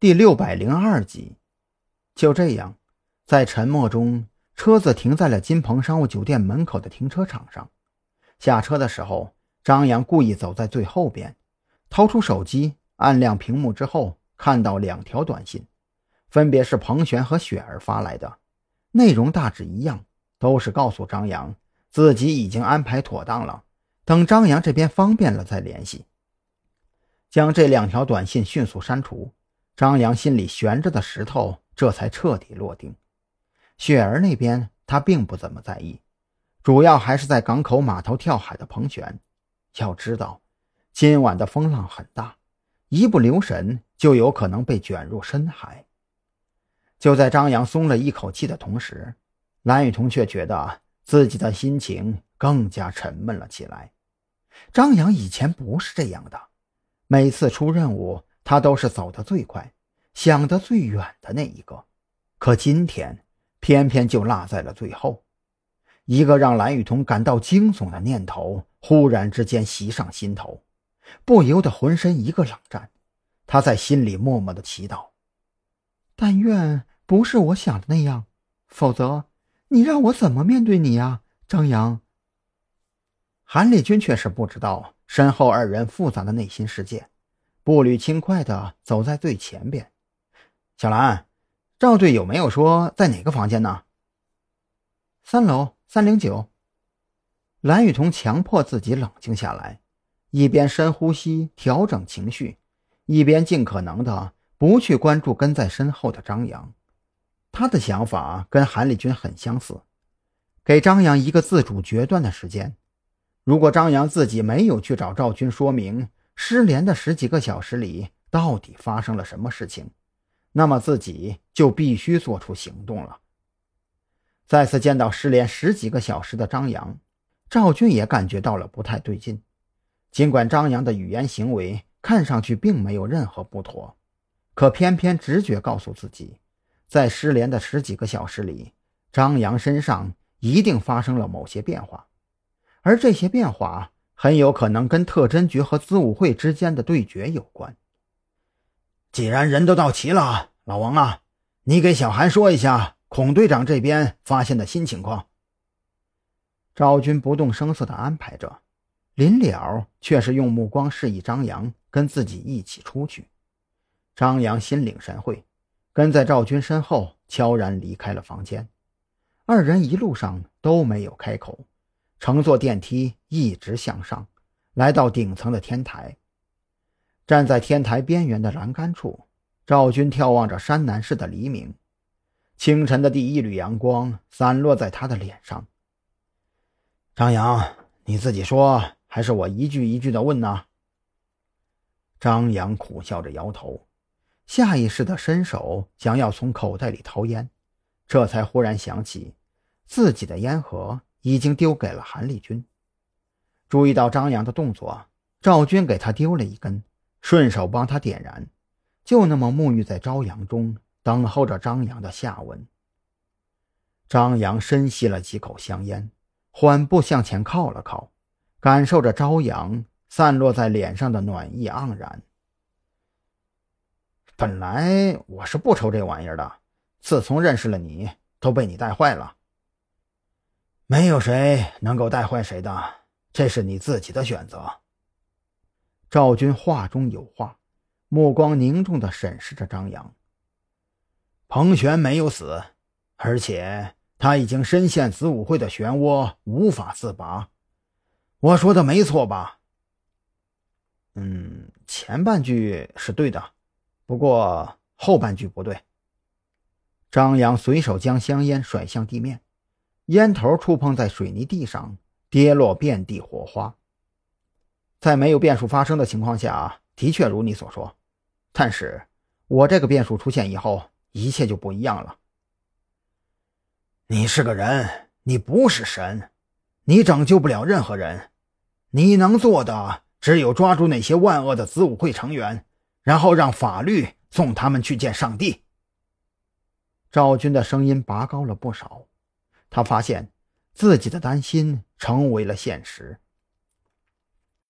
第六百零二集。就这样，在沉默中，车子停在了金鹏商务酒店门口的停车场上。下车的时候，张扬故意走在最后边，掏出手机按亮屏幕之后，看到两条短信，分别是彭璇和雪儿发来的，内容大致一样，都是告诉张扬自己已经安排妥当了，等张扬这边方便了再联系。将这两条短信迅速删除，张扬心里悬着的石头这才彻底落定。雪儿那边他并不怎么在意，主要还是在港口码头跳海的彭璇。要知道，今晚的风浪很大，一不留神就有可能被卷入深海。就在张扬松了一口气的同时，蓝雨桐却觉得自己的心情更加沉闷了起来。张扬以前不是这样的。每次出任务，他都是走得最快、想得最远的那一个，可今天偏偏就落在了最后。一个让蓝雨桐感到惊悚的念头忽然之间袭上心头，不由得浑身一个冷战。他在心里默默的祈祷：“但愿不是我想的那样，否则你让我怎么面对你呀，张扬？”韩立军却是不知道。身后二人复杂的内心世界，步履轻快地走在最前边。小兰，赵队有没有说在哪个房间呢？三楼三零九。蓝雨桐强迫自己冷静下来，一边深呼吸调整情绪，一边尽可能的不去关注跟在身后的张扬。他的想法跟韩立军很相似，给张扬一个自主决断的时间。如果张扬自己没有去找赵军说明失联的十几个小时里到底发生了什么事情，那么自己就必须做出行动了。再次见到失联十几个小时的张扬，赵俊也感觉到了不太对劲。尽管张扬的语言行为看上去并没有任何不妥，可偏偏直觉告诉自己，在失联的十几个小时里，张扬身上一定发生了某些变化。而这些变化很有可能跟特侦局和子午会之间的对决有关。既然人都到齐了，老王啊，你给小韩说一下孔队长这边发现的新情况。赵军不动声色地安排着，临了却是用目光示意张扬跟自己一起出去。张扬心领神会，跟在赵军身后悄然离开了房间。二人一路上都没有开口。乘坐电梯一直向上，来到顶层的天台。站在天台边缘的栏杆处，赵军眺望着山南市的黎明。清晨的第一缕阳光散落在他的脸上。张扬，你自己说，还是我一句一句的问呢？张扬苦笑着摇头，下意识的伸手想要从口袋里掏烟，这才忽然想起自己的烟盒。已经丢给了韩立军。注意到张扬的动作，赵军给他丢了一根，顺手帮他点燃，就那么沐浴在朝阳中，等候着张扬的下文。张扬深吸了几口香烟，缓步向前靠了靠，感受着朝阳散落在脸上的暖意盎然。本来我是不抽这玩意儿的，自从认识了你，都被你带坏了。没有谁能够带坏谁的，这是你自己的选择。赵军话中有话，目光凝重地审视着张扬。彭璇没有死，而且他已经深陷子午会的漩涡，无法自拔。我说的没错吧？嗯，前半句是对的，不过后半句不对。张扬随手将香烟甩向地面。烟头触碰在水泥地上，跌落遍地火花。在没有变数发生的情况下，的确如你所说。但是，我这个变数出现以后，一切就不一样了。你是个人，你不是神，你拯救不了任何人。你能做的只有抓住那些万恶的子午会成员，然后让法律送他们去见上帝。赵军的声音拔高了不少。他发现自己的担心成为了现实。